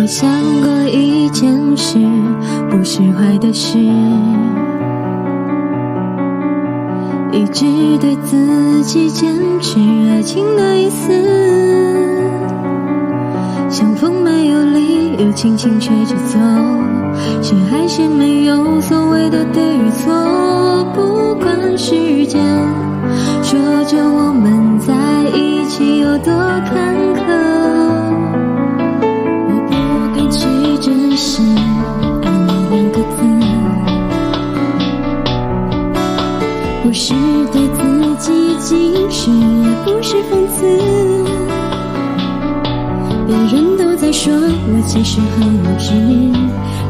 我想过一件事，不是坏的事，一直对自己坚持爱情的意思。像风没有理由轻轻吹着走，谁还是没有所谓的对。坎坷，我不敢去证实爱你两个字，不是对自己矜持，也不是讽刺。别人都在说我其实很无知，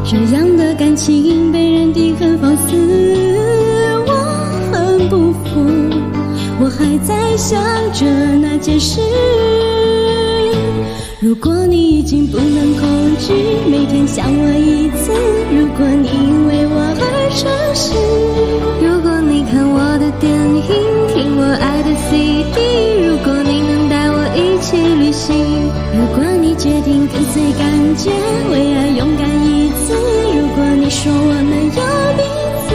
这样的感情被认定很放肆，还在想着那件事。如果你已经不能控制每天想我一次，如果你因为我而伤心，如果你看我的电影，听我爱的 CD，如果你能带我一起旅行，如果你决定跟随感觉，为爱勇敢一次，如果你说我们有彼此，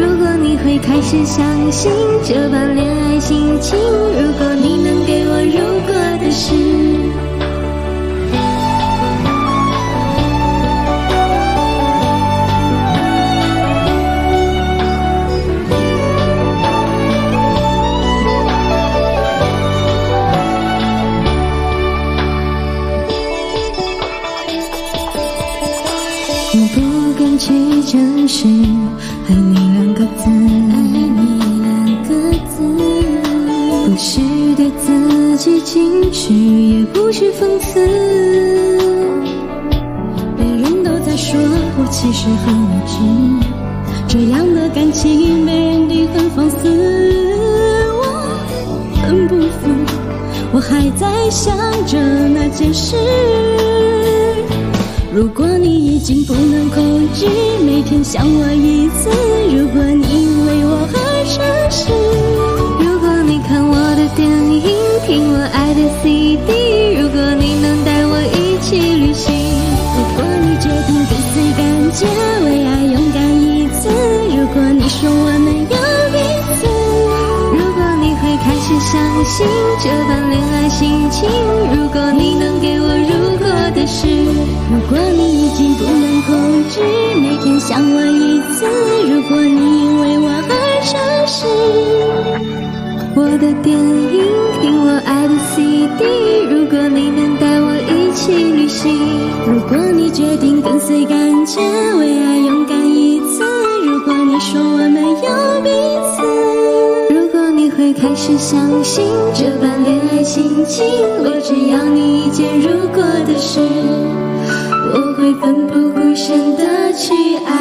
如果你会开始相信这般恋心情，如果你能给我如果的事。我不敢去证实爱你矜持，也不是讽刺。别人都在说我其实很无知，这样的感情被认定很放肆，我很不服，我还在想着那件事。如果你已经不能控制每天想我一次，我爱的 CD，如果你能带我一起旅行，如果你决定跟随感觉，为爱勇敢一次，如果你说我们有彼此，如果你会开始相信这般恋爱心情，如果你能给我如果的事。如果你已经不能控制每天想我一次，如果你因为我而诚实，我的电影我爱的 CD，如果你能带我一起旅行，如果你决定跟随感觉，为爱勇敢一次，如果你说我们有彼此，如果你会开始相信这般恋爱心情，我只要你一件如果的事。我会奋不顾身的去爱。